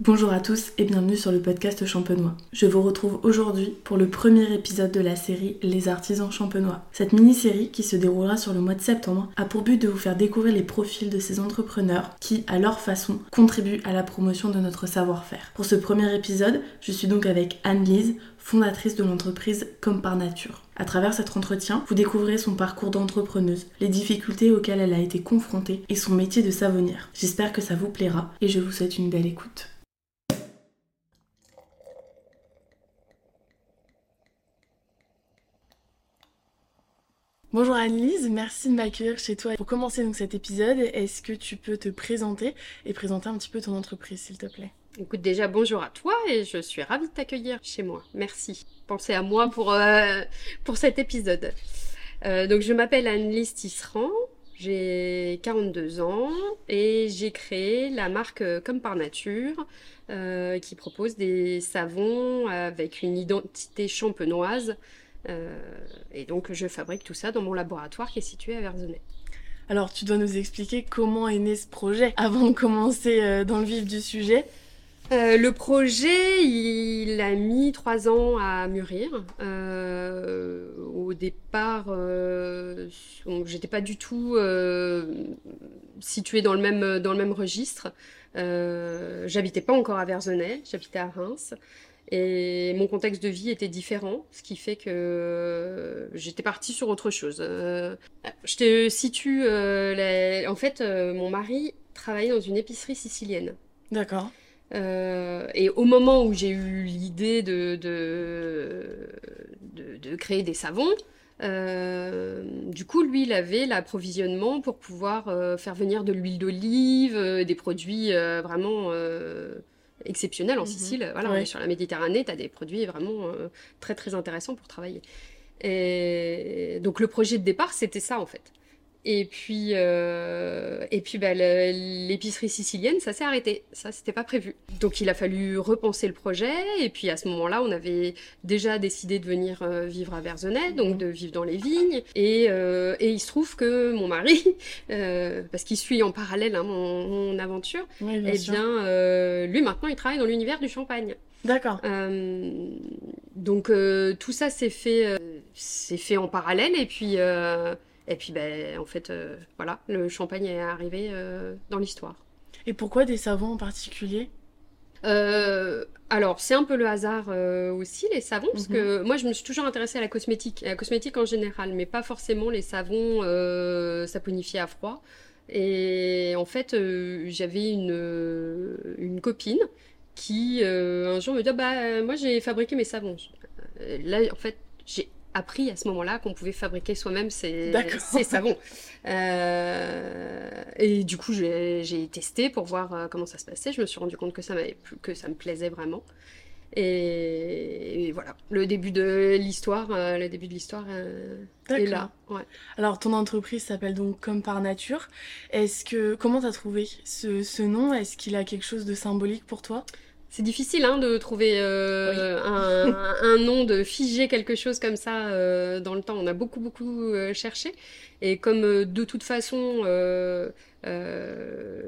Bonjour à tous et bienvenue sur le podcast champenois. Je vous retrouve aujourd'hui pour le premier épisode de la série Les artisans champenois. Cette mini-série, qui se déroulera sur le mois de septembre, a pour but de vous faire découvrir les profils de ces entrepreneurs qui, à leur façon, contribuent à la promotion de notre savoir-faire. Pour ce premier épisode, je suis donc avec Anne-Lise, fondatrice de l'entreprise Comme par Nature. À travers cet entretien, vous découvrirez son parcours d'entrepreneuse, les difficultés auxquelles elle a été confrontée et son métier de savonnière. J'espère que ça vous plaira et je vous souhaite une belle écoute. Bonjour Anne-Lise, merci de m'accueillir chez toi. Pour commencer donc cet épisode, est-ce que tu peux te présenter et présenter un petit peu ton entreprise s'il te plaît? Écoute, déjà bonjour à toi et je suis ravie de t'accueillir chez moi. Merci. Pensez à moi pour, euh, pour cet épisode. Euh, donc je m'appelle Anne-Lise Tisserand, j'ai 42 ans et j'ai créé la marque euh, Comme par Nature qui propose des savons avec une identité champenoise et donc, je fabrique tout ça dans mon laboratoire qui est situé à Verzenay. Alors, tu dois nous expliquer comment est né ce projet avant de commencer euh, dans le vif du sujet. Euh, le projet, il a mis trois ans à mûrir. au départ, euh, j'étais pas du tout située dans le même dans le même registre. j'habitais pas encore à Verzenay, j'habitais à Reims. Et mon contexte de vie était différent, ce qui fait que j'étais partie sur autre chose. Euh, je te situe, euh, en fait, euh, mon mari travaillait dans une épicerie sicilienne. D'accord. et au moment où j'ai eu l'idée de de, de, créer des savons, du coup, lui, il avait l'approvisionnement pour pouvoir faire venir de l'huile d'olive, des produits vraiment exceptionnel en mhm. Sicile. Voilà, sur la Méditerranée, tu as des produits vraiment euh, très très intéressants pour travailler. Et donc le projet de départ, c'était ça en fait. Et puis, euh, et puis bah, l'épicerie sicilienne, ça s'est arrêté. Ça, c'était pas prévu. Donc, il a fallu repenser le projet. Et puis, à ce moment-là, on avait déjà décidé de venir euh, vivre à Verzenay, donc mhm. de vivre dans les vignes. Et, euh, et il se trouve que mon mari, parce qu'il suit en parallèle hein, mon, aventure, et eh bien, lui maintenant, il travaille dans l'univers du champagne. D'accord. donc, tout ça s'est fait, c'est fait en parallèle. Et puis. Et puis, ben, en fait, euh, voilà, le champagne est arrivé euh, dans l'histoire. Et pourquoi des savons en particulier? Euh, alors, c'est un peu le hasard aussi, les savons, parce que mhm. moi, je me suis toujours intéressée à la cosmétique, à la cosmétique en général, mais pas forcément les savons saponifiés à froid. Et en fait, j'avais une, une copine qui, un jour, me dit ah, bah, Moi, j'ai fabriqué mes savons. Là, en fait, j'ai appris à ce moment-là qu'on pouvait fabriquer soi-même ses, savons. Euh, et du coup, j'ai testé pour voir euh, comment ça se passait. Je me suis rendu compte que ça, que ça me plaisait vraiment. Et, voilà, le début de l'histoire, euh, le début de l'histoire est là. Alors, ton entreprise s'appelle donc Comme par Nature. Est-ce que comment t'as trouvé ce, ce nom? Est-ce qu'il a quelque chose de symbolique pour toi? C'est difficile hein, de trouver euh, un, nom, de figer quelque chose comme ça euh, dans le temps. On a beaucoup, beaucoup euh, cherché. Et comme de toute façon,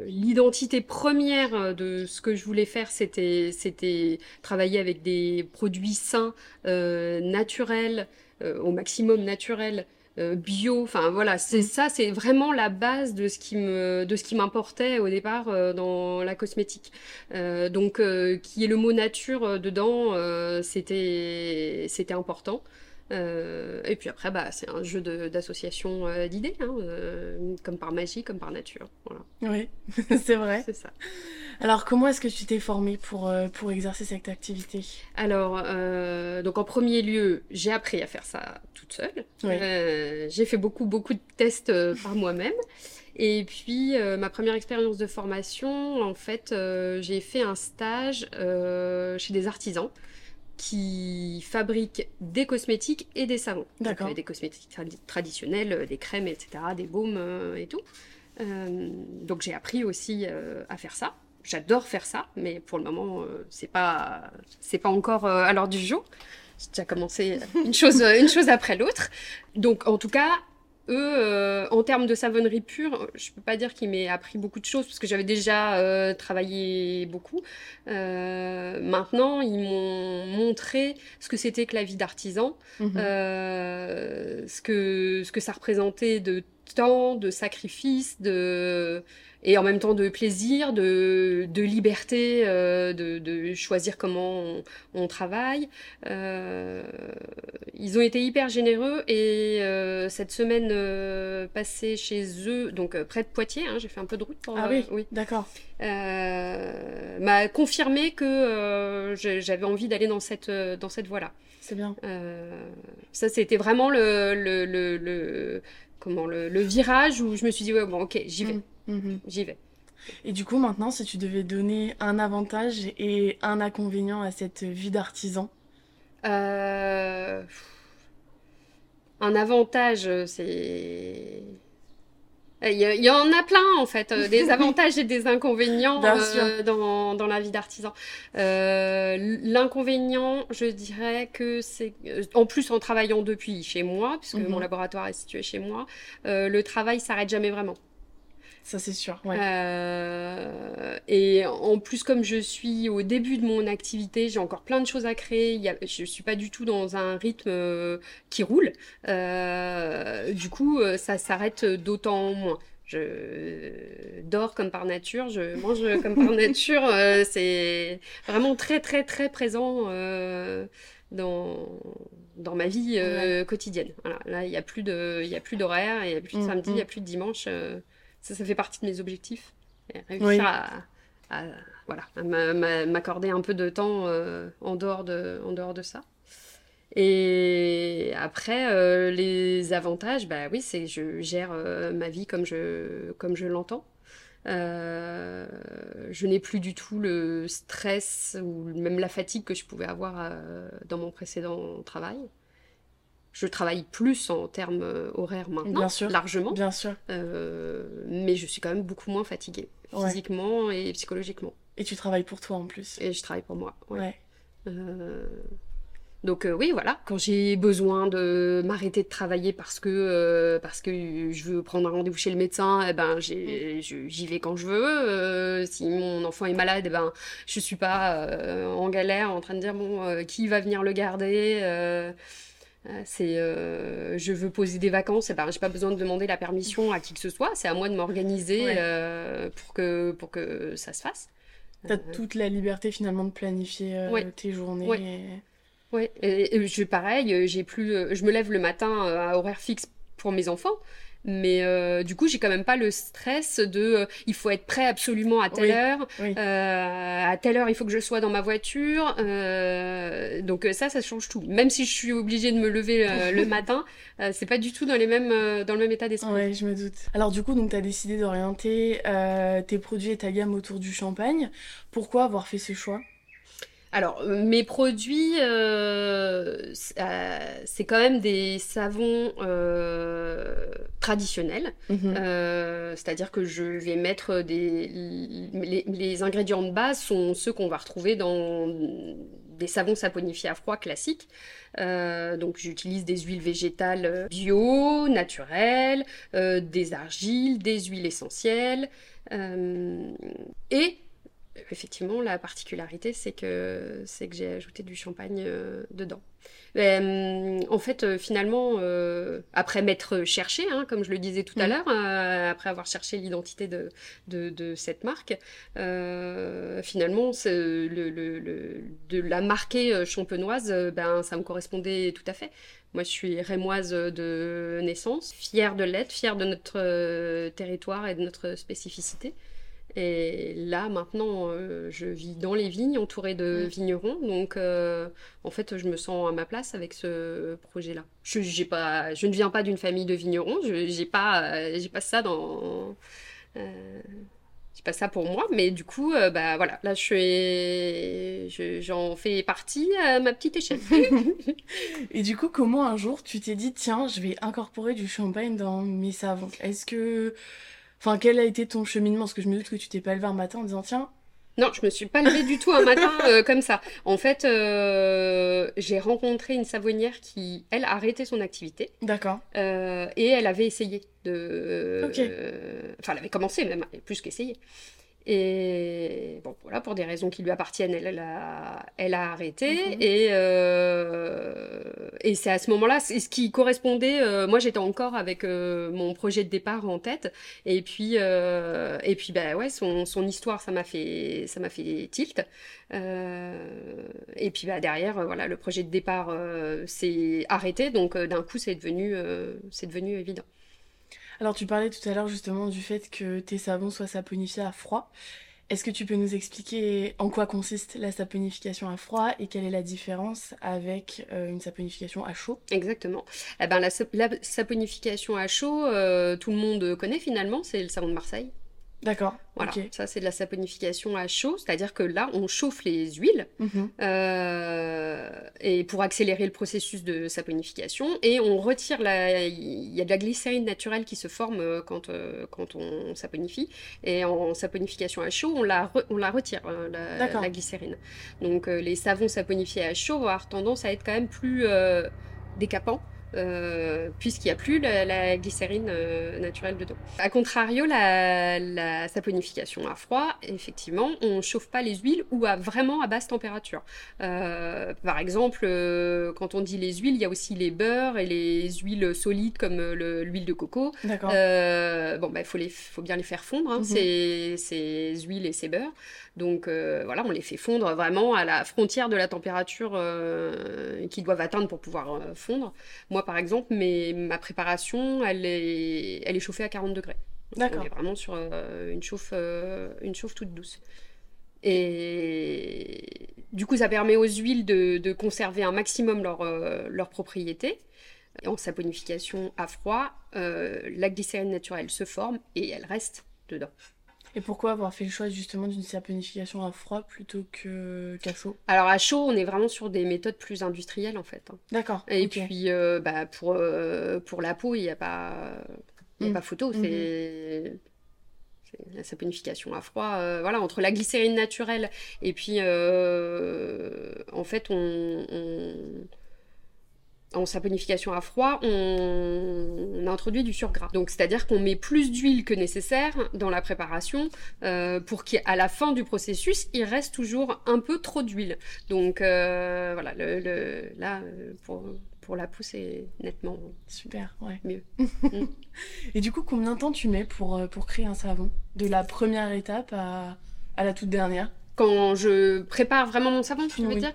l'identité première de ce que je voulais faire, c'était, c'était travailler avec des produits sains, naturels, au maximum naturels. Euh, bio. Enfin voilà, c'est mm. ça, c'est vraiment la base de ce qui me, de ce qui m'importait au départ euh, dans la cosmétique. Euh, donc, qui est le mot nature dedans, c'était, c'était important. Euh, et puis après, bah, c'est un jeu d'association euh, d'idées, hein, euh, comme par magie, comme par nature. Voilà. Oui, c'est vrai. c'est ça. Alors, comment est-ce que tu t'es formée pour, pour exercer cette activité? Alors, donc en premier lieu, j'ai appris à faire ça toute seule. j'ai fait beaucoup, beaucoup de tests par moi-même. Et puis, ma première expérience de formation, en fait, j'ai fait un stage chez des artisans qui fabriquent des cosmétiques et des savons. D'accord. des cosmétiques traditionnels, euh, des crèmes, etc., des baumes euh, et tout. Euh, donc j'ai appris aussi à faire ça. J'adore faire ça, mais pour le moment, c'est pas c'est pas encore à l'ordre du jour. J'ai déjà commencé une chose une chose après l'autre. Donc en tout cas, eux, en termes de savonnerie pure, je peux pas dire qu'ils m'aient appris beaucoup de choses parce que j'avais déjà travaillé beaucoup. maintenant, ils m'ont montré ce que c'était que la vie d'artisan, mhm. ce, que, ce que ça représentait de temps, de sacrifice, de et en même temps de plaisir, de, de liberté, euh, de, de, choisir comment on, travaille. Euh, ils ont été hyper généreux et euh, cette semaine passée chez eux, donc près de Poitiers, hein, j'ai fait un peu de route pour. Ah oui, oui. d'accord. m'a confirmé que j'avais envie d'aller dans cette dans cette voie-là. C'est bien. ça, c'était vraiment le, le, le, comment le, le, virage où je me suis dit ouais bon ok j'y vais. Mm. Mhm. J'y vais. Et du coup, maintenant, si tu devais donner un avantage et un inconvénient à cette vie d'artisan? Euh, Un avantage, c'est. Il y, en a plein en fait, euh, des avantages et des inconvénients euh, dans, dans, la vie d'artisan. L'inconvénient, je dirais que c'est, en plus en travaillant depuis chez moi, puisque mon mhm. laboratoire est situé chez moi, le travail s'arrête jamais vraiment. Ça, c'est sûr. Euh, et en plus, comme je suis au début de mon activité, j'ai encore plein de choses à créer. je ne suis pas du tout dans un rythme euh, qui roule. Euh, du coup, ça s'arrête d'autant moins. Je dors comme par nature, je mange comme par nature. c'est vraiment très, très, très présent dans, dans ma vie quotidienne. Là, il n'y a plus d'horaire, il n'y a plus de mm, samedi, il n'y a mm. plus de dimanche. Ça, ça fait partie de mes objectifs. réussir à, voilà, m'accorder un peu de temps euh, en, dehors de, en dehors de ça. Et après, euh, les avantages, bah oui, c'est je gère euh, ma vie comme je, comme je l'entends. je n'ai plus du tout le stress ou même la fatigue que je pouvais avoir dans mon précédent travail je travaille plus en termes euh, horaires maintenant, bien sûr, largement. Bien sûr. Euh, mais je suis quand même beaucoup moins fatiguée, physiquement et psychologiquement. Et tu travailles pour toi en plus. Et je travaille pour moi, ouais. Euh, donc oui, voilà, quand j'ai besoin de m'arrêter de travailler parce que, parce que je veux prendre un rendez-vous chez le médecin, eh ben, mm. j'y vais quand je veux. si mon enfant est malade, eh ben, je suis pas en galère en train de dire, bon, qui va venir le garder c'est euh, je veux poser des vacances, et ben j'ai pas besoin de demander la permission à qui que ce soit, c'est à moi de m'organiser euh, pour que pour que ça se fasse. Tu as toute la liberté finalement de planifier tes journées. Oui, et, je pareil, j'ai plus je me lève le matin à horaire fixe pour mes enfants. Mais euh, du coup, j'ai quand même pas le stress de euh, il faut être prêt absolument à telle heure. Euh, à telle heure, il faut que je sois dans ma voiture. donc ça, ça change tout. Même si je suis obligée de me lever le matin, c'est pas du tout dans, les mêmes, dans le même état d'esprit. Ouais, je me doute. Alors du coup, donc tu as décidé d'orienter tes produits et ta gamme autour du champagne. Pourquoi avoir fait ce choix? Alors, mes produits, euh, euh, c'est quand même des savons euh, traditionnels. Mhm. C'est-à-dire que je vais mettre des... Les, ingrédients de base sont ceux qu'on va retrouver dans des savons saponifiés à froid classiques. donc j'utilise des huiles végétales bio, naturelles, des argiles, des huiles essentielles. et effectivement, la particularité, c'est que, c'est que j'ai ajouté du champagne euh, dedans. Euh, en fait, euh, finalement, après m'être cherché, hein, comme je le disais tout à mm. l'heure, après avoir cherché l'identité de, de, cette marque, finalement, le, le, de la marquer champenoise, ben, ça me correspondait tout à fait. Moi, je suis rémoise de naissance, fière de l'être, fière de notre territoire et de notre spécificité. Et là, maintenant, euh, je vis dans les vignes, entourée de vignerons. Donc, euh, en fait, je me sens à ma place avec ce projet-là. Je, pas, je ne viens pas d'une famille de vignerons. Je n'ai pas, j'ai pas ça dans. Euh, j'ai pas ça pour moi, mais du coup, bah voilà, là, je suis, j'en fais partie à ma petite échelle. Et du coup, comment un jour tu t'es dit, tiens, je vais incorporer du champagne dans mes savons? Est-ce que Enfin, quel a été ton cheminement? Parce que je me doute que tu t'es pas levé un matin en disant tiens, Non, je me suis pas levée du tout un matin euh, comme ça. En fait, euh, j'ai rencontré une savonnière qui, elle, a arrêté son activité. D'accord. Euh, et elle avait essayé de. Ok. Enfin, elle avait commencé même, plus qu'essayé. Et bon, voilà, pour des raisons qui lui appartiennent, elle, elle a, elle a arrêté. Mhm. Et, euh, et c'est à ce moment-là, ce qui correspondait. euh, moi, j'étais encore avec euh, mon projet de départ en tête. Et puis, euh, et puis bah ouais, son, son histoire, ça m'a fait, ça m'a fait tilt. Euh, et puis bah, derrière, voilà, le projet de départ euh, s'est arrêté. Donc d'un coup, c'est devenu, euh, c'est devenu évident. Alors tu parlais tout à l'heure justement du fait que tes savons soient saponifiés à froid. Est-ce que tu peux nous expliquer en quoi consiste la saponification à froid et quelle est la différence avec euh, une saponification à chaud? Exactement. Eh ben, la, sap- la saponification à chaud, euh, tout le monde connaît finalement, c'est le savon de Marseille. D'accord. Voilà, ça c'est de la saponification à chaud, c'est-à-dire que là on chauffe les huiles Mhm. euh, et pour accélérer le processus de saponification et on retire la, il y a de la glycérine naturelle qui se forme euh, quand euh, quand on saponifie et en saponification à chaud on la re- on la retire la, glycérine. Donc euh, les savons saponifiés à chaud vont avoir tendance à être quand même plus décapants. Euh, puisqu'il n'y a plus la, la glycérine euh, naturelle dedans. A contrario, la, la saponification à froid, effectivement, on chauffe pas les huiles ou à vraiment à basse température. Euh, par exemple, euh, quand on dit les huiles, il y a aussi les beurres et les huiles solides comme euh, le- l'huile de coco. Euh, bon, bah, il faut, les- faut bien les faire fondre, hein, Mhm. ces, ces huiles et ces beurres. Donc euh, voilà, on les fait fondre vraiment à la frontière de la température euh, qu'ils doivent atteindre pour pouvoir euh, fondre. Moi, par exemple, mes- ma préparation, elle est, elle est chauffée à 40 degrés. Donc, D'accord. On est vraiment sur une, chauffe, une chauffe toute douce. Et du coup, ça permet aux huiles de, de conserver un maximum leur, leurs propriétés. Et en saponification à froid, euh, la glycérine naturelle se forme et elle reste dedans. Et pourquoi avoir fait le choix justement d'une saponification à froid plutôt que qu'à chaud? Alors à chaud, on est vraiment sur des méthodes plus industrielles en fait. hein. D'accord. Et puis euh, bah, pour, euh, pour la peau, il n'y a pas, il y a Mm. pas photo. Mhm. C'est la saponification à froid. euh, voilà, entre la glycérine naturelle et puis euh, en fait, on, on- en saponification à froid, on, on introduit du surgras. Donc, c'est-à-dire qu'on met plus d'huile que nécessaire dans la préparation euh, pour qu'à la fin du processus, il reste toujours un peu trop d'huile. Donc, euh, voilà, le, le- là, euh, pour, pour la peau, c'est nettement Super, ouais. mieux. Et du coup, combien de temps tu mets pour, pour créer un savon? De la première étape à, à la toute dernière? Quand je prépare vraiment mon savon, tu veux Oui. dire?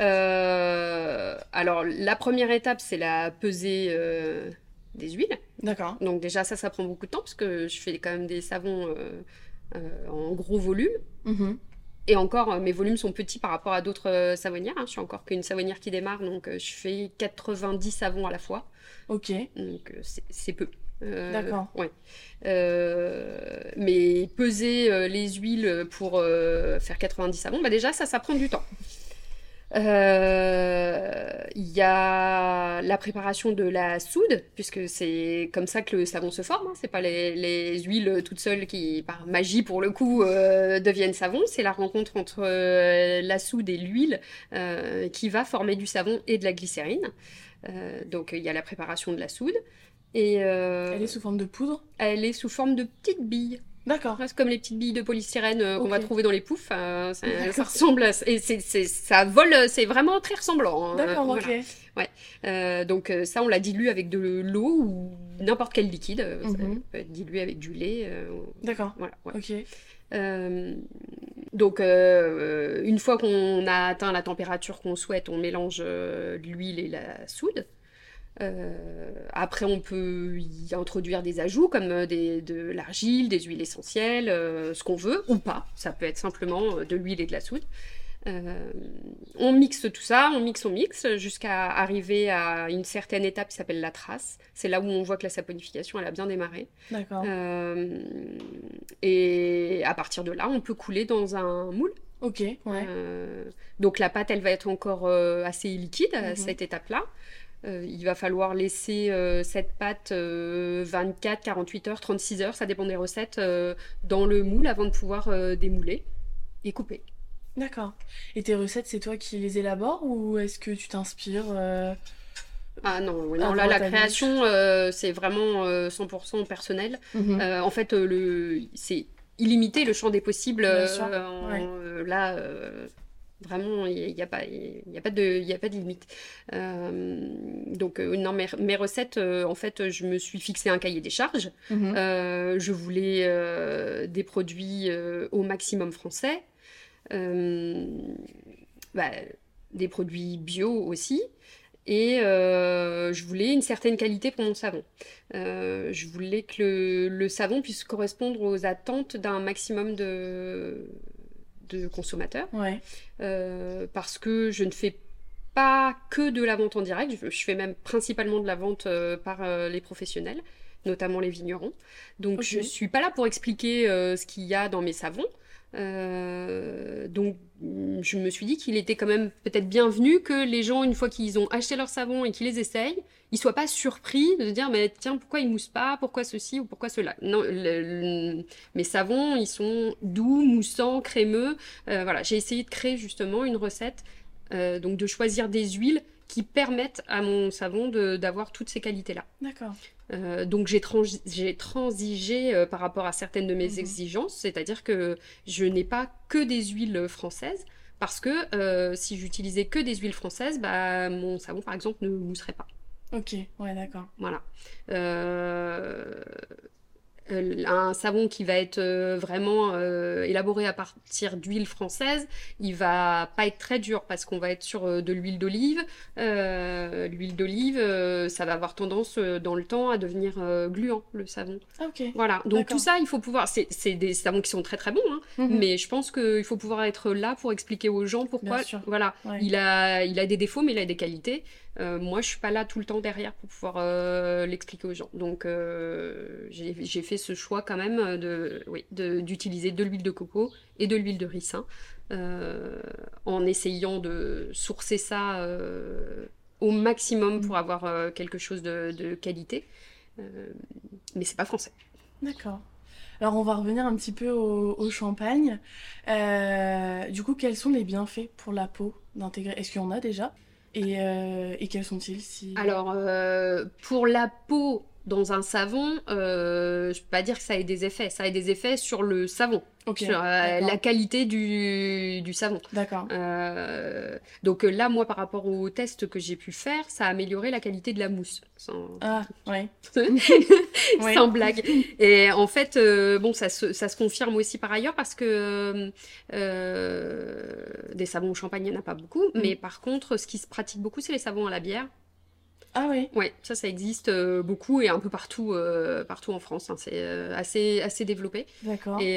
Euh, Alors, la première étape, c'est la pesée euh, des huiles. D'accord. Donc déjà, ça, ça prend beaucoup de temps parce que je fais quand même des savons euh, en gros volume. Mhm. Et encore, mes volumes sont petits par rapport à d'autres savonnières. hein. Je suis encore qu'une savonnière qui démarre, donc je fais 90 savons à la fois. Ok. Donc c'est c'est peu. Euh, D'accord. Ouais. Euh, mais peser euh, les huiles pour faire 90 savons, bah déjà ça, ça prend du temps. Euh, Il y a la préparation de la soude, puisque c'est comme ça que le savon se forme. hein. C'est pas les, les huiles toutes seules qui, par magie pour le coup, euh, deviennent savon. C'est la rencontre entre euh, la soude et l'huile euh, qui va former du savon et de la glycérine. Euh, donc il y a la préparation de la soude. Et euh, Elle est sous forme de poudre? elle est sous forme de petites billes. D'accord. Presque comme les petites billes de polystyrène euh, qu'on va trouver dans les poufs. euh, ça, ressemble à... Et c'est, c'est- ça vole, c'est vraiment très ressemblant. hein, D'accord, ok. voilà. Euh, donc euh, ça, on la dilue avec de l'eau ou n'importe quel liquide. Ça Mhm. peut être dilué avec du lait. D'accord. voilà, ouais. Ok. Donc, une fois qu'on a atteint la température qu'on souhaite, on mélange l'huile et la soude. Euh, après, on peut y introduire des ajouts comme euh, des, de l'argile, des huiles essentielles, euh, ce qu'on veut ou pas. Ça peut être simplement de l'huile et de la soude. Euh, on mixe tout ça, on mixe, on mixe, jusqu'à arriver à une certaine étape qui s'appelle la trace. C'est là où on voit que la saponification, elle a bien démarré. D'accord. Et à partir de là, on peut couler dans un moule. Ok, ouais. Donc la pâte, elle va être encore assez liquide à Mhm. cette étape-là. Euh, il va falloir laisser euh, cette pâte euh, 24, 48 heures, 36 heures, ça dépend des recettes, euh, dans le moule avant de pouvoir euh, démouler. et coupé. D'accord. Et tes recettes, c'est toi qui les élabores ou est-ce que tu t'inspires euh, Ah non, oui, À non là, la création, euh, c'est vraiment euh, 100% personnel. mhm. Euh, en fait, euh, le, c'est illimité le champ des possibles. Bien euh, sûr, ouais. euh, là, euh, vraiment, il n'y a, pas- il a, pas de- il a pas de limite. Euh, donc, euh, non, mes, mes recettes, euh, en fait, je me suis fixé un cahier des charges. Mhm. Euh, je voulais des produits au maximum français, bah, des produits bio aussi, et euh, je voulais une certaine qualité pour mon savon. Euh, je voulais que le, le savon puisse correspondre aux attentes d'un maximum de, de consommateurs, Ouais. euh, parce que je ne fais pas que de la vente en direct, je, fais même principalement de la vente euh, par euh, les professionnels, notamment les vignerons. Donc Ok. je suis pas là pour expliquer ce qu'il y a dans mes savons. Euh, donc je me suis dit qu'il était quand même peut-être bienvenu que les gens, une fois qu'ils ont acheté leur savon et qu'ils les essayent, ils soient pas surpris de dire mais tiens pourquoi ils moussent pas, pourquoi ceci ou pourquoi cela? Non, mes savons ils sont doux, moussants, crémeux. Euh, voilà, j'ai essayé de créer justement une recette, euh, donc de choisir des huiles qui permettent à mon savon d'avoir toutes ces qualités-là. D'accord. Euh, donc j'ai trans- j'ai transigé euh, par rapport à certaines de mes Mhm. exigences, c'est-à-dire que je n'ai pas que des huiles françaises, parce que euh, si j'utilisais que des huiles françaises, bah, mon savon par exemple ne mousserait pas. Ok. Ouais, d'accord. Voilà. Euh, un savon qui va être euh, vraiment euh, élaboré à partir d'huile française, il va pas être très dur parce qu'on va être sur euh, de l'huile d'olive. Euh, l'huile d'olive, euh, ça va avoir tendance euh, dans le temps à devenir euh, gluant, le savon. Ah, ok. Voilà. Donc tout ça, il faut pouvoir. C'est des savons qui sont très très bons, hein, Mhm. mais je pense qu'il faut pouvoir être là pour expliquer aux gens pourquoi. Voilà. Ouais. Il a, il a des défauts, mais il a des qualités. Euh, moi, je suis pas là tout le temps derrière pour pouvoir euh, l'expliquer aux gens. Donc, euh, j'ai fait ce choix quand même de, oui, d'utiliser de l'huile de coco et de l'huile de ricin, en essayant de sourcer ça au maximum pour avoir quelque chose de, qualité. Euh, mais c'est pas français. D'accord. Alors on va revenir un petit peu au, champagne. Du coup, quels sont les bienfaits pour la peau d'intégrer? Est-ce qu'il y en a déjà? Et, euh, et quels sont-ils si... Alors, euh, pour la peau dans un savon, euh, je peux pas dire que ça ait des effets. Ça a des effets sur le savon, sur euh, la qualité du, du savon. D'accord. Euh, donc euh, là, moi, par rapport au test que j'ai pu faire, ça a amélioré la qualité de la mousse. Sans, Ah, ouais. Sans blague. Et en fait, bon, ça se, ça se confirme aussi par ailleurs parce que des savons au champagne, il n'y en a pas beaucoup. Mm. Mais par contre, ce qui se pratique beaucoup, c'est les savons à la bière. Ah oui. Ouais, ça, ça existe euh, beaucoup et un peu partout, euh, partout en France. hein. C'est euh, assez, assez développé. D'accord. Et,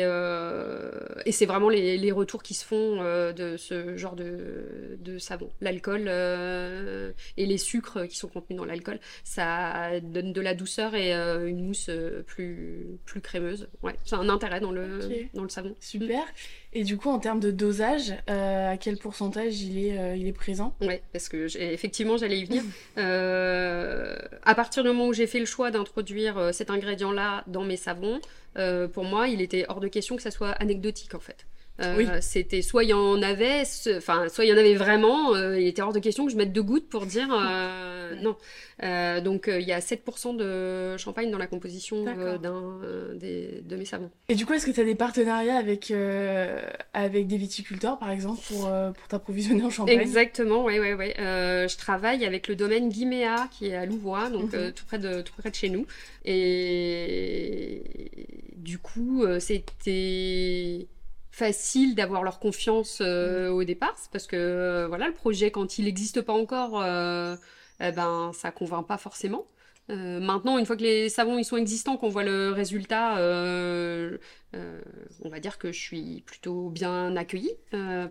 et c'est vraiment les, les retours qui se font de ce genre de, de savon. L'alcool et les sucres qui sont contenus dans l'alcool, ça donne de la douceur et une mousse plus, plus crémeuse. Ouais, c'est un intérêt dans le, dans le savon. Super. Et du coup, en termes de dosage, euh, à quel pourcentage il est, euh, il est présent? Ouais, parce que effectivement, j'allais y venir. Euh, à partir du moment où j'ai fait le choix d'introduire cet ingrédient-là dans mes savons, pour moi, il était hors de question que ça soit anecdotique en fait. Euh, Oui. C'était soit il y en avait, enfin soit il y en avait vraiment. euh, il était hors de question que je mette deux gouttes pour dire euh, non. Donc il y a 7% de champagne dans la composition D'accord. d'un des- de mes savons. Et du coup, est-ce que tu as des partenariats avec, avec des viticulteurs, par exemple, pour, pour t'approvisionner en champagne? Exactement, ouais, ouais, ouais. Euh, je travaille avec le domaine Guiméa qui est à Louvois, donc Mhm. tout près de tout près de chez nous. Et du coup, c'était facile d'avoir leur confiance euh, au départ, parce que euh, voilà, le projet quand il n'existe pas encore, euh, eh ben ça convainc pas forcément. Euh, maintenant, une fois que les savons ils sont existants, qu'on voit le résultat, euh, euh, on va dire que je suis plutôt bien accueillie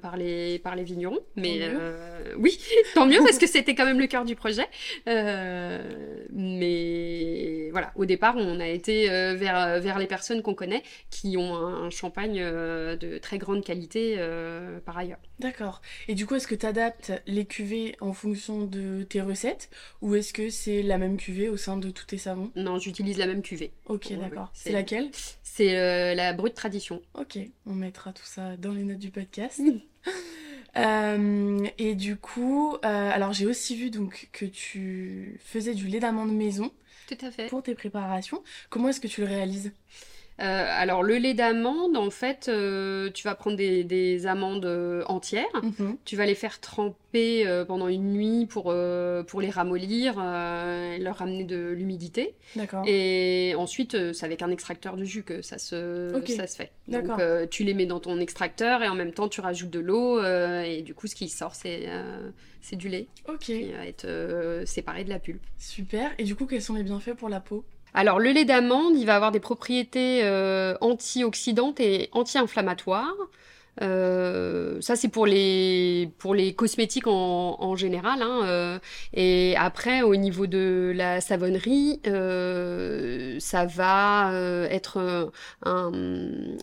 par les par les vignerons. Mais Tant oui, tant mieux parce que c'était quand même le cœur du projet. Mais voilà, au départ, on a été vers vers les personnes qu'on connaît qui ont un, un champagne de très grande qualité par ailleurs. D'accord. Et du coup, est-ce que tu adaptes les cuvées en fonction de tes recettes ou est-ce que c'est la même cuvée au sein de tous tes savons Non, j'utilise la même cuvée. Ok, Ouais, d'accord. ouais, c'est laquelle C'est euh, la la brute tradition. Ok, on mettra tout ça dans les notes du podcast. Euh, et du coup, euh, alors j'ai aussi vu donc que tu faisais du lait d'amande maison. Tout à fait. Pour tes préparations. Comment est-ce que tu le réalises? Euh, alors le lait d'amande, en fait, euh, tu vas prendre des, amandes euh, entières, mhm. tu vas les faire tremper pendant une nuit pour, pour les ramollir, leur ramener de l'humidité. D'accord. Et ensuite, c'est avec un extracteur de jus que ça se, ça se fait. Donc tu les mets dans ton extracteur et en même temps tu rajoutes de l'eau et du coup ce qui sort c'est c'est du lait. Qui va être séparé de la pulpe. Super. Et du coup quels sont les bienfaits pour la peau? Alors le lait d'amande, il va avoir des propriétés euh, antioxydantes et anti-inflammatoires. Euh, ça c'est pour les pour les cosmétiques en, général. Hein, euh. et après au niveau de la savonnerie, ça va être un,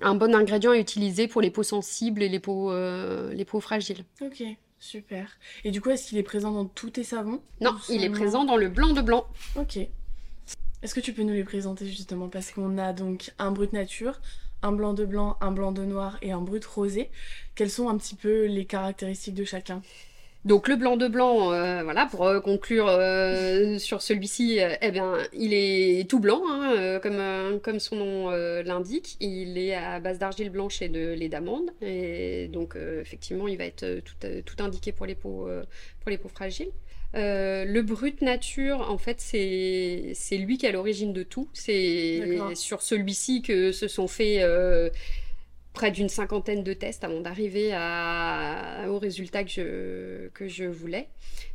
un, bon ingrédient à utiliser pour les peaux sensibles et les peaux les peaux fragiles. Ok. Super. Et du coup, est-ce qu'il est présent dans tous tes savons? Non, il est présent dans le blanc de blanc. Ok. Est-ce que tu peux nous les présenter justement? Parce qu'on a donc un brut nature, un blanc de blanc, un blanc de noir et un brut rosé. Quelles sont un petit peu les caractéristiques de chacun? Donc le blanc de blanc, euh, voilà, pour euh, conclure euh, sur celui-ci, eh bien, il est tout blanc, hein, comme, comme son nom l'indique. Il est à base d'argile blanche et de lait d'amande, et donc effectivement, il va être tout, tout indiqué pour les peaux, pour les peaux fragiles. Euh, le brut nature, en fait, c'est lui qui est à l'origine de tout. C'est sur celui-ci que se sont faits euh, près d'une cinquantaine de tests avant d'arriver au résultat que je, que je voulais.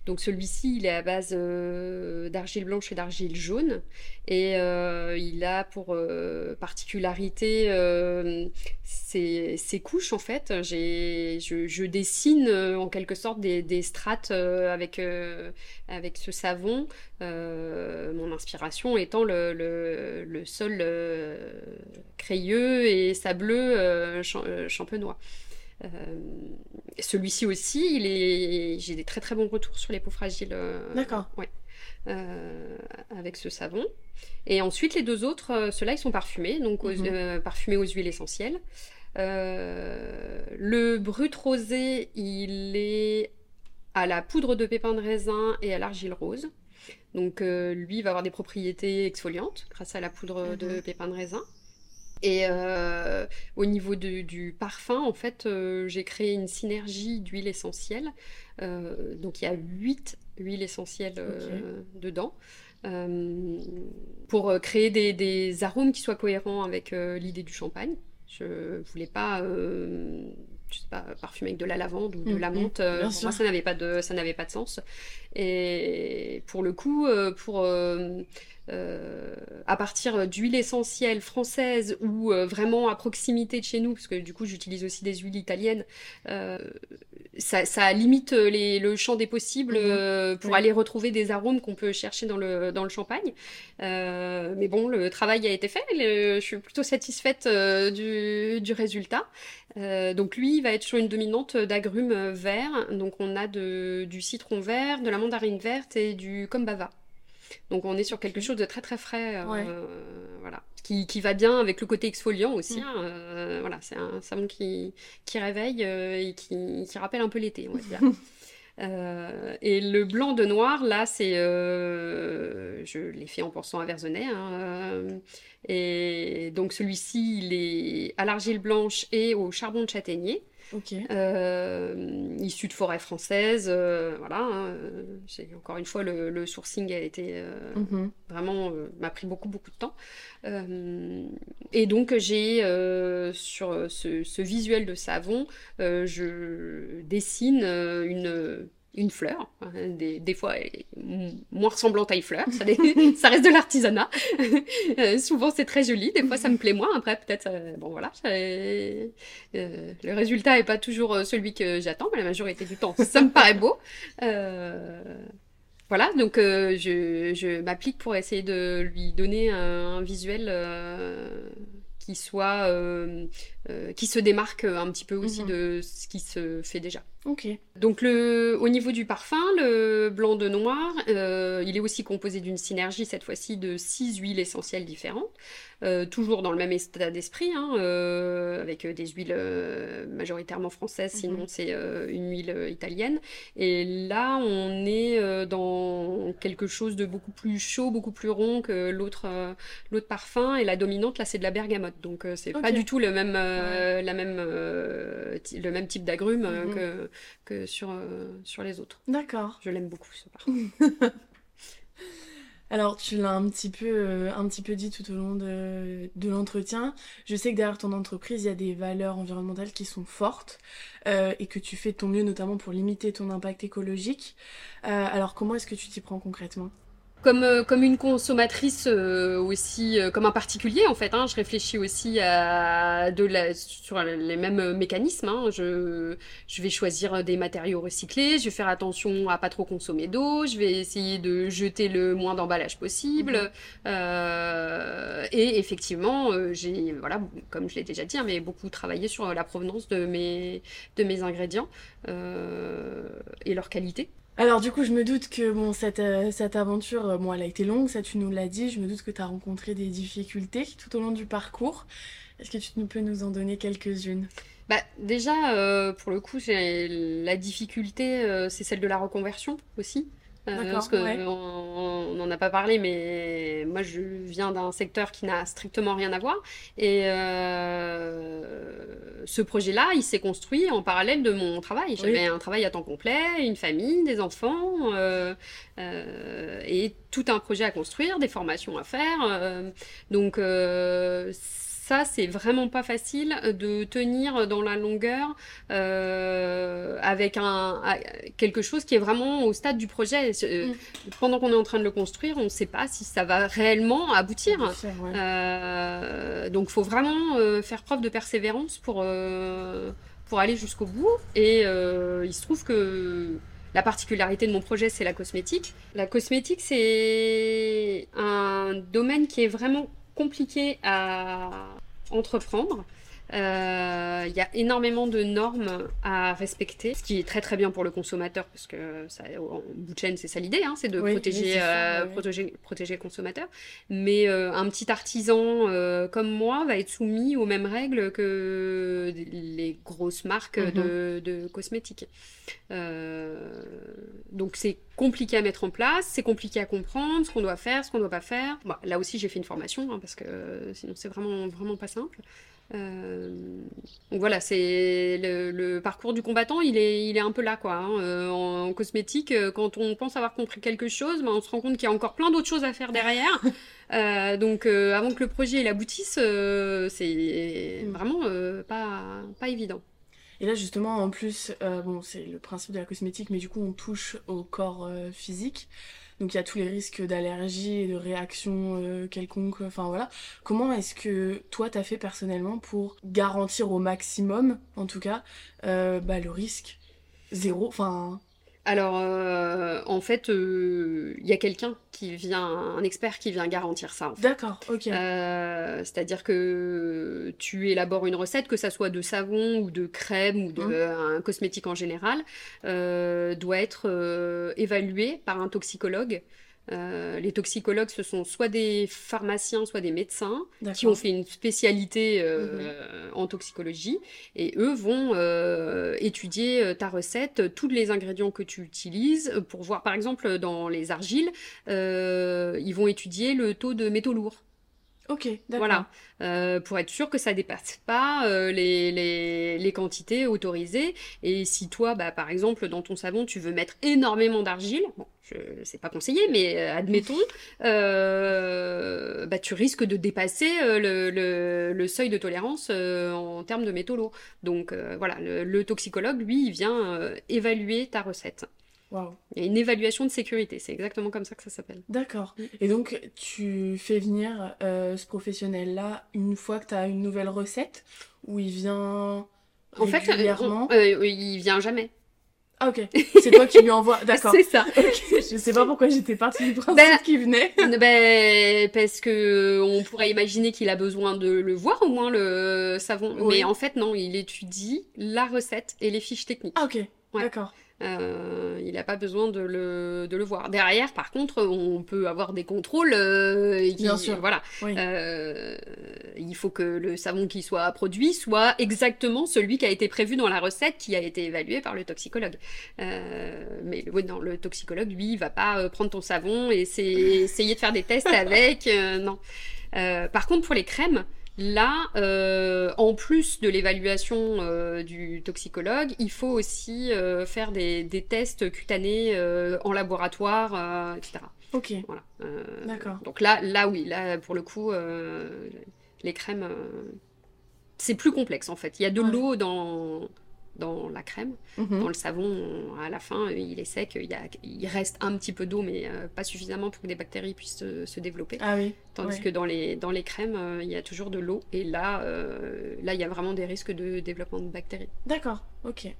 Donc celui-ci, il est à base euh, d'argile blanche et d'argile jaune. Et euh, il a pour euh, particularité ses, couches, en fait. Je, je, dessine en quelque sorte des, strates avec, avec ce savon. mon inspiration étant le, le sol crayeux et sableux champenois. Euh, celui-ci aussi, il est... j'ai des très très bons retours sur les peaux fragiles. Euh, D'accord. Ouais. Euh, avec ce savon. Et ensuite, les deux autres, ceux-là, ils sont parfumés, donc mhm. parfumés aux huiles essentielles. le brut rosé, il est à la poudre de pépins de raisin et à l'argile rose. Donc lui, il va avoir des propriétés exfoliantes grâce à la poudre de mhm. pépins de raisin. Et euh, au niveau du parfum, en fait, euh, j'ai créé une synergie d'huiles essentielles. Euh, donc il y a huit huiles essentielles dedans. pour créer des, arômes qui soient cohérents avec l'idée du champagne. Je voulais pas je sais pas, parfumer avec de la lavande ou de la mm, menthe. pour moi, ça n'avait pas de, ça n'avait pas de sens. Et pour le coup, pour euh, à partir d'huiles essentielles françaises ou euh, vraiment à proximité de chez nous, parce que du coup j'utilise aussi des huiles italiennes, euh, ça, limite le champ des possibles mhm. pour aller retrouver des arômes qu'on peut chercher dans le, dans le champagne. mais bon, le travail a été fait, je suis plutôt satisfaite du, du, résultat. donc lui, il va être sur une dominante d'agrumes verts, donc on a de, du citron vert, de la mandarine verte et du combava. Donc on est sur quelque chose de très très frais, euh, voilà, qui, qui, va bien avec le côté exfoliant aussi. Mm. Hein, euh, voilà, c'est un savon qui, qui réveille euh, et qui, qui, rappelle un peu l'été, on va dire. et le blanc de noir, là, c'est, je l'ai fait en pensant à Verzenay. Hein, et donc celui-ci, il est à l'argile blanche et au charbon de châtaignier. Euh, issu de forêts françaises, euh, voilà. Hein, encore une fois, le, sourcing a été euh, mhm. vraiment m'a pris beaucoup beaucoup de temps. et donc j'ai sur ce, visuel de savon, je dessine une une fleur, hein, des, fois moins ressemblante à une fleur, ça, reste de l'artisanat. Euh, souvent c'est très joli, des fois ça me plaît moins, après peut-être, euh, bon voilà, euh, le résultat est pas toujours celui que j'attends, mais la majorité du temps ça me paraît beau. voilà, donc je m'applique pour essayer de lui donner un, visuel qui soit, qui se démarque un petit peu aussi mhm. de ce qui se fait déjà. Ok. Donc le, au niveau du parfum, le blanc de noir, euh, il est aussi composé d'une synergie cette fois-ci de six huiles essentielles différentes, euh, toujours dans le même état d'esprit, hein, euh, avec des huiles majoritairement françaises, sinon Mhm. c'est une huile italienne. Et là, on est dans quelque chose de beaucoup plus chaud, beaucoup plus rond que l'autre l'autre parfum. Et la dominante, là, c'est de la bergamote. Donc c'est Ok. pas du tout le même, Ouais. la même, le même type d'agrumes Mhm. que que sur, euh, sur les autres. D'accord. Je l'aime beaucoup ce parfum. Alors, tu l'as un petit peu, euh, un petit peu dit tout au long de, l'entretien. Je sais que derrière ton entreprise, il y a des valeurs environnementales qui sont fortes euh, et que tu fais ton mieux, notamment pour limiter ton impact écologique. Euh, alors, comment est-ce que tu t'y prends concrètement? Comme, euh, comme une consommatrice euh, aussi, euh, comme un particulier en fait, hein, je réfléchis aussi à de la, sur les mêmes mécanismes. hein. Je, je vais choisir des matériaux recyclés, je vais faire attention à pas trop consommer d'eau, je vais essayer de jeter le moins d'emballage possible. Mhm. Euh, et effectivement, j'ai, voilà, comme je l'ai déjà dit, hein, mais beaucoup travaillé sur la provenance de mes, de mes ingrédients euh, et leur qualité. Alors du coup, je me doute que bon, cette, euh, cette aventure, euh, bon, elle a été longue, ça tu nous l'as dit, je me doute que tu as rencontré des difficultés tout au long du parcours. Est-ce que tu peux nous en donner quelques-unes? Bah, déjà, euh, pour le coup, la difficulté, c'est celle de la reconversion aussi. Parce que ouais. on n'en a pas parlé, mais moi je viens d'un secteur qui n'a strictement rien à voir. Et ce projet-là, il s'est construit en parallèle de mon travail. J'avais un travail à temps complet, une famille, des enfants, euh, euh, et tout un projet à construire, des formations à faire. euh, donc ça, c'est vraiment pas facile de tenir dans la longueur euh, avec un, quelque chose qui est vraiment au stade du projet. Euh, Mm. Pendant qu'on est en train de le construire, on ne sait pas si ça va réellement aboutir. Ouais. Euh, donc, faut vraiment faire preuve de persévérance pour, pour aller jusqu'au bout. Et il se trouve que la particularité de mon projet, c'est la cosmétique. La cosmétique, c'est un domaine qui est vraiment compliqué à entreprendre. Euh, Il y a énormément de normes à respecter, ce qui est très très bien pour le consommateur, parce que ça, en bout de chaîne, c'est ça l'idée, hein, c'est de Oui, protéger, ça, euh, protéger, protéger le consommateur. Mais euh, un petit artisan euh, comme moi va être soumis aux mêmes règles que les grosses marques Mhm. de, de cosmétiques. Euh, donc c'est compliqué à mettre en place, c'est compliqué à comprendre ce qu'on doit faire, ce qu'on doit pas faire. Bon, là aussi j'ai fait une formation hein, parce que euh, sinon c'est vraiment vraiment pas simple. Euh, donc voilà, c'est le, le parcours du combattant, il est, il est un peu là quoi. hein. Euh, en, en cosmétique, euh, quand on pense avoir compris quelque chose, ben, on se rend compte qu'il y a encore plein d'autres choses à faire derrière. Euh, donc avant que le projet il aboutisse, c'est vraiment pas, pas évident. Et là, justement, en plus, bon, c'est le principe de la cosmétique, mais du coup, on touche au corps physique. Donc, il y a tous les risques d'allergie et de réaction euh, quelconque. Enfin, voilà. Comment est-ce que toi, t'as fait personnellement pour garantir au maximum, en tout cas, euh, bah, le risque zéro Enfin, Alors, euh, en fait, euh, il y a quelqu'un qui vient, un expert qui vient garantir ça. en fait. d'accord, ok. Euh, c'est-à-dire que tu élabores une recette, que ça soit de savon ou de crème ou de Mhm. un cosmétique en général, euh, doit être euh, évaluée par un toxicologue. Euh, les toxicologues, ce sont soit des pharmaciens, soit des médecins qui ont fait une spécialité euh, en toxicologie et eux vont euh, étudier ta recette, tous les ingrédients que tu utilises pour voir par exemple dans les argiles, ils vont étudier le taux de métaux lourds. Ok, d'accord. Voilà, euh, pour être sûr que ça dépasse pas euh, les, les, les quantités autorisées. Et si toi, bah, par exemple, dans ton savon, tu veux mettre énormément d'argile, bon, je c'est pas conseillé, mais euh, admettons, euh, bah, tu risques de dépasser le, le, le seuil de tolérance euh, en termes de métaux lourds. Donc euh, voilà, le, le toxicologue, lui, il vient évaluer ta recette. Il y a une évaluation de sécurité, c'est exactement comme ça que ça s'appelle. D'accord. Et donc, tu fais venir euh, ce professionnel-là une fois que tu as une nouvelle recette ou il vient En fait, régulièrement euh, euh, il vient jamais. Ah, ok. C'est toi qui lui envoie. D'accord. C'est ça. Ok. Je sais pas pourquoi j'étais partie du principe Ben- qu'il venait. ben, parce que on pourrait imaginer qu'il a besoin de le voir au moins le savon, Oui. mais en fait non, il étudie la recette et les fiches techniques. Ah, ok. D'accord. Euh, il n'a pas besoin de le, de le voir. Derrière, par contre, on peut avoir des contrôles. euh, qui- Bien sûr. Voilà. Oui. Euh, il faut que le savon qui soit produit soit exactement celui qui a été prévu dans la recette, qui a été évalué par le toxicologue. Mais non, le toxicologue, lui, il va pas prendre ton savon et essayer de faire des tests avec. non. Par contre, pour les crèmes, là, euh, en plus de l'évaluation euh, du toxicologue, il faut aussi euh, faire des, des tests cutanés en laboratoire, etc. Ok. Voilà. D'accord. donc là, là oui, là pour le coup, les crèmes, c'est plus complexe en fait. Il y a de Ouais. l'eau dans dans la crème, Mhm. dans le savon. À la fin, il est sec. Il, y a, il reste un petit peu d'eau, mais euh, pas suffisamment pour que des bactéries puissent se, se développer. Ah oui. Tandis ouais. que dans les dans les crèmes, euh, il y a toujours de l'eau. Et là, euh, là, il y a vraiment des risques de développement de bactéries. D'accord, ok.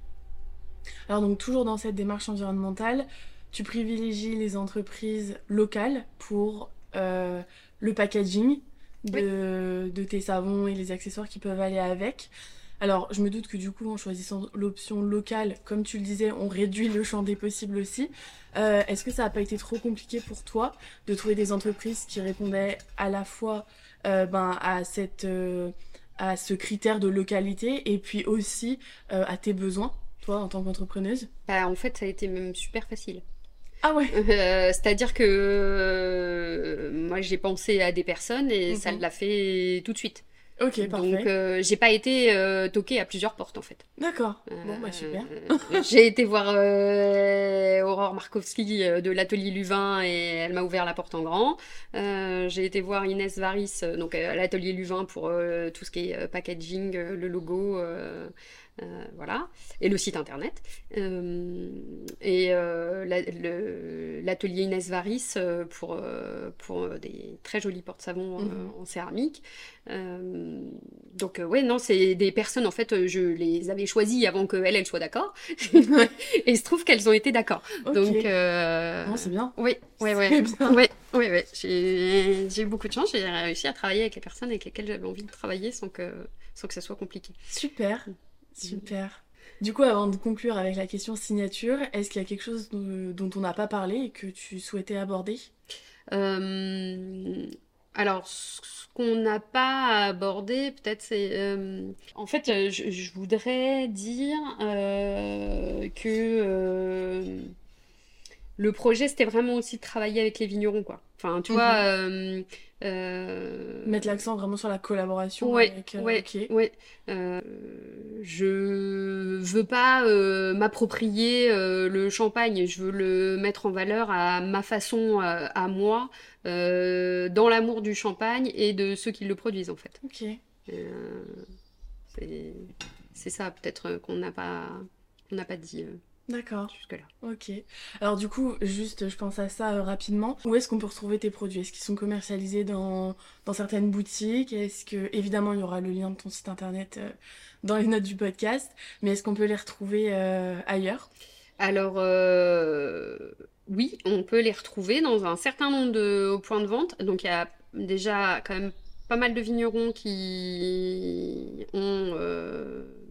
Alors donc toujours dans cette démarche environnementale, tu privilégies les entreprises locales pour le packaging de, de tes savons et les accessoires qui peuvent aller avec. Alors je me doute que du coup en choisissant l'option locale, comme tu le disais, on réduit le champ des possibles aussi. Euh, Est-ce que ça n'a pas été trop compliqué pour toi de trouver des entreprises qui répondaient à la fois euh, ben, à cette... euh, à ce critère de localité et puis aussi à tes besoins, toi, en tant qu'entrepreneuse? Bah, en fait, ça a été même super facile. Ah ouais? Euh, C'est-à-dire que euh, moi j'ai pensé à des personnes et ça Mhm. l'a fait tout de suite. Ok, parfait. Donc euh, j'ai pas été euh, toquée à plusieurs portes en fait. D'accord. Bon, bah Euh, super. j'ai été voir euh, Aurore Markowski euh, de l'atelier Luvin et elle m'a ouvert la porte en grand. Euh, j'ai été voir Inès Varis euh, donc euh, à l'atelier Luvin pour euh, tout ce qui est euh, packaging, euh, le logo. Euh, voilà, et le site internet. Euh, et euh, la- l'atelier Inès Varis pour, pour des très jolis porte-savons Mhm. en céramique. Donc, ouais, non, c'est des personnes, en fait, je les avais choisies avant qu'elles, elles soient d'accord. et il se trouve qu'elles ont été d'accord. Donc, Non, c'est bien. oui, oui, oui. Oui, oui, oui. J'ai j'ai eu beaucoup de chance. J'ai réussi à travailler avec les personnes avec lesquelles j'avais envie de travailler sans que, sans que ça soit compliqué. Super. Super. Du coup, avant de conclure avec la question signature, est-ce qu'il y a quelque chose dont, on n'a pas parlé et que tu souhaitais aborder? Euh, alors, ce qu'on n'a pas abordé, peut-être, c'est... euh, en fait, euh, je, voudrais dire que le projet, c'était vraiment aussi de travailler avec les vignerons, quoi. Enfin, tu Mhm. vois... euh, euh, Mettre l'accent vraiment sur la collaboration Ouais, avec... euh, ouais, ok. ouais. Euh, je veux pas euh, m'approprier euh, le champagne, je veux le mettre en valeur à ma façon, à, à moi, euh, dans l'amour du champagne et de ceux qui le produisent en fait. Ok. Euh, c'est ça peut-être qu'on n'a pas n'a pas dit euh, D'accord. jusque-là. Ok. Alors du coup, juste, je pense à ça euh, rapidement. Où est-ce qu'on peut retrouver tes produits? Est-ce qu'ils sont commercialisés dans, dans certaines boutiques? Est-ce que, évidemment, il y aura le lien de ton site internet euh, dans les notes du podcast, mais est-ce qu'on peut les retrouver euh, ailleurs? Alors, oui, on peut les retrouver dans un certain nombre de points de vente. Donc, il y a déjà quand même pas mal de vignerons qui ont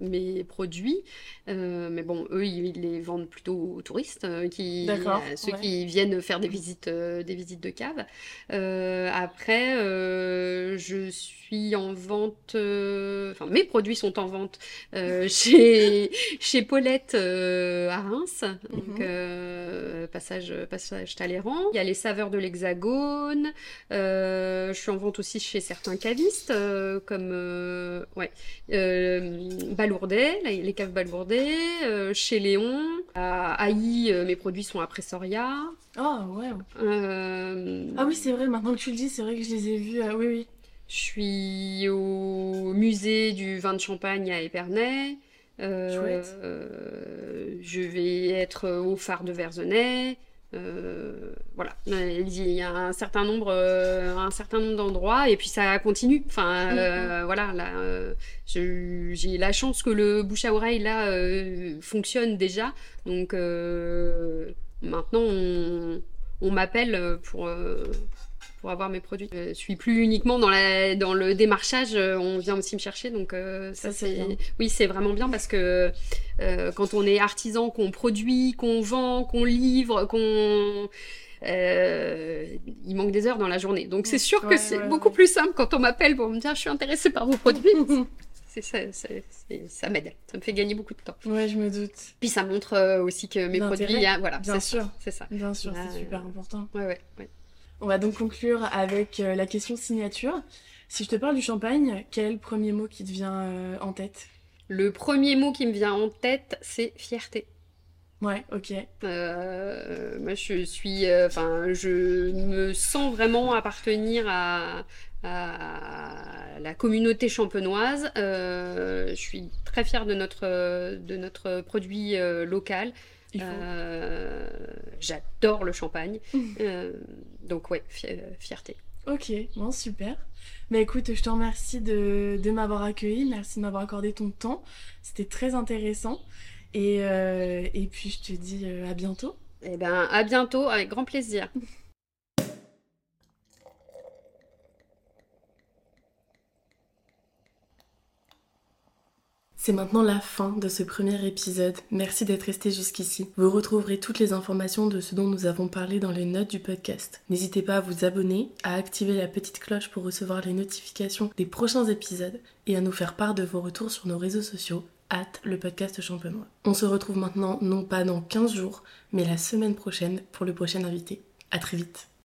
mes produits. Euh, mais bon, eux, ils, les vendent plutôt aux touristes, euh, qui, à ceux ouais. qui viennent faire des visites, euh, des visites de cave. Euh, après, euh, je suis en vente, euh, enfin, mes produits sont en vente euh, chez, chez Paulette euh, à Reims, donc Mhm. euh, passage, passage Talleyrand. Il y a les saveurs de l'Hexagone. Euh, je suis en vente aussi chez certains cavistes, euh, comme euh, ouais, euh, Balourdet, les caves Balourdet, euh, chez Léon. À Haï, euh, mes produits sont à Pressoria. Ah ouais. Euh, Ah oui, c'est vrai, maintenant que tu le dis, c'est vrai que je les ai vus. oui, oui. Je suis au musée du vin de Champagne à Épernay. Chouette. je vais être au phare de Verzenay. Euh, voilà, il y a un certain nombre, euh, un certain nombre d'endroits et puis ça continue. Enfin, euh, voilà, là, euh, je- j'ai la chance que le bouche à oreille là fonctionne déjà. Donc maintenant, on, on m'appelle pour pour avoir mes produits. Je suis plus uniquement dans, la, dans le démarchage, on vient aussi me chercher, donc ça, c'est oui c'est vraiment bien parce que quand on est artisan, qu'on produit, qu'on vend, qu'on livre, qu'on il manque des heures dans la journée. Donc c'est sûr que c'est beaucoup plus simple quand on m'appelle pour me dire je suis intéressée par vos produits. ça, ça m'aide, ça me fait gagner beaucoup de temps. Ouais, je me doute. Puis ça montre euh, aussi que mes produits, voilà, bien sûr, c'est ça. Bien sûr, c'est super euh, important. Ouais, ouais, ouais. On va donc conclure avec euh, la question signature. Si je te parle du champagne, quel est le premier mot qui te vient en tête? Le premier mot qui me vient en tête, c'est fierté. Ouais, ok. moi, je suis, enfin, je me sens vraiment appartenir à, à la communauté champenoise. Euh, je suis très fière de notre, de notre produit euh, local. Euh, j'adore le champagne. donc ouais, fierté. Ok, bon, super. Mais écoute, je te remercie de, de m'avoir accueilli, merci de m'avoir accordé ton temps. C'était très intéressant. Et, et puis je te dis à bientôt. Eh ben, à bientôt, avec grand plaisir. C'est maintenant la fin de ce premier épisode. Merci d'être resté jusqu'ici. Vous retrouverez toutes les informations de ce dont nous avons parlé dans les notes du podcast. N'hésitez pas à vous abonner, à activer la petite cloche pour recevoir les notifications des prochains épisodes et à nous faire part de vos retours sur nos réseaux sociaux hâte le podcast champenois. On se retrouve maintenant non pas dans 15 jours, mais la semaine prochaine pour le prochain invité. À très vite.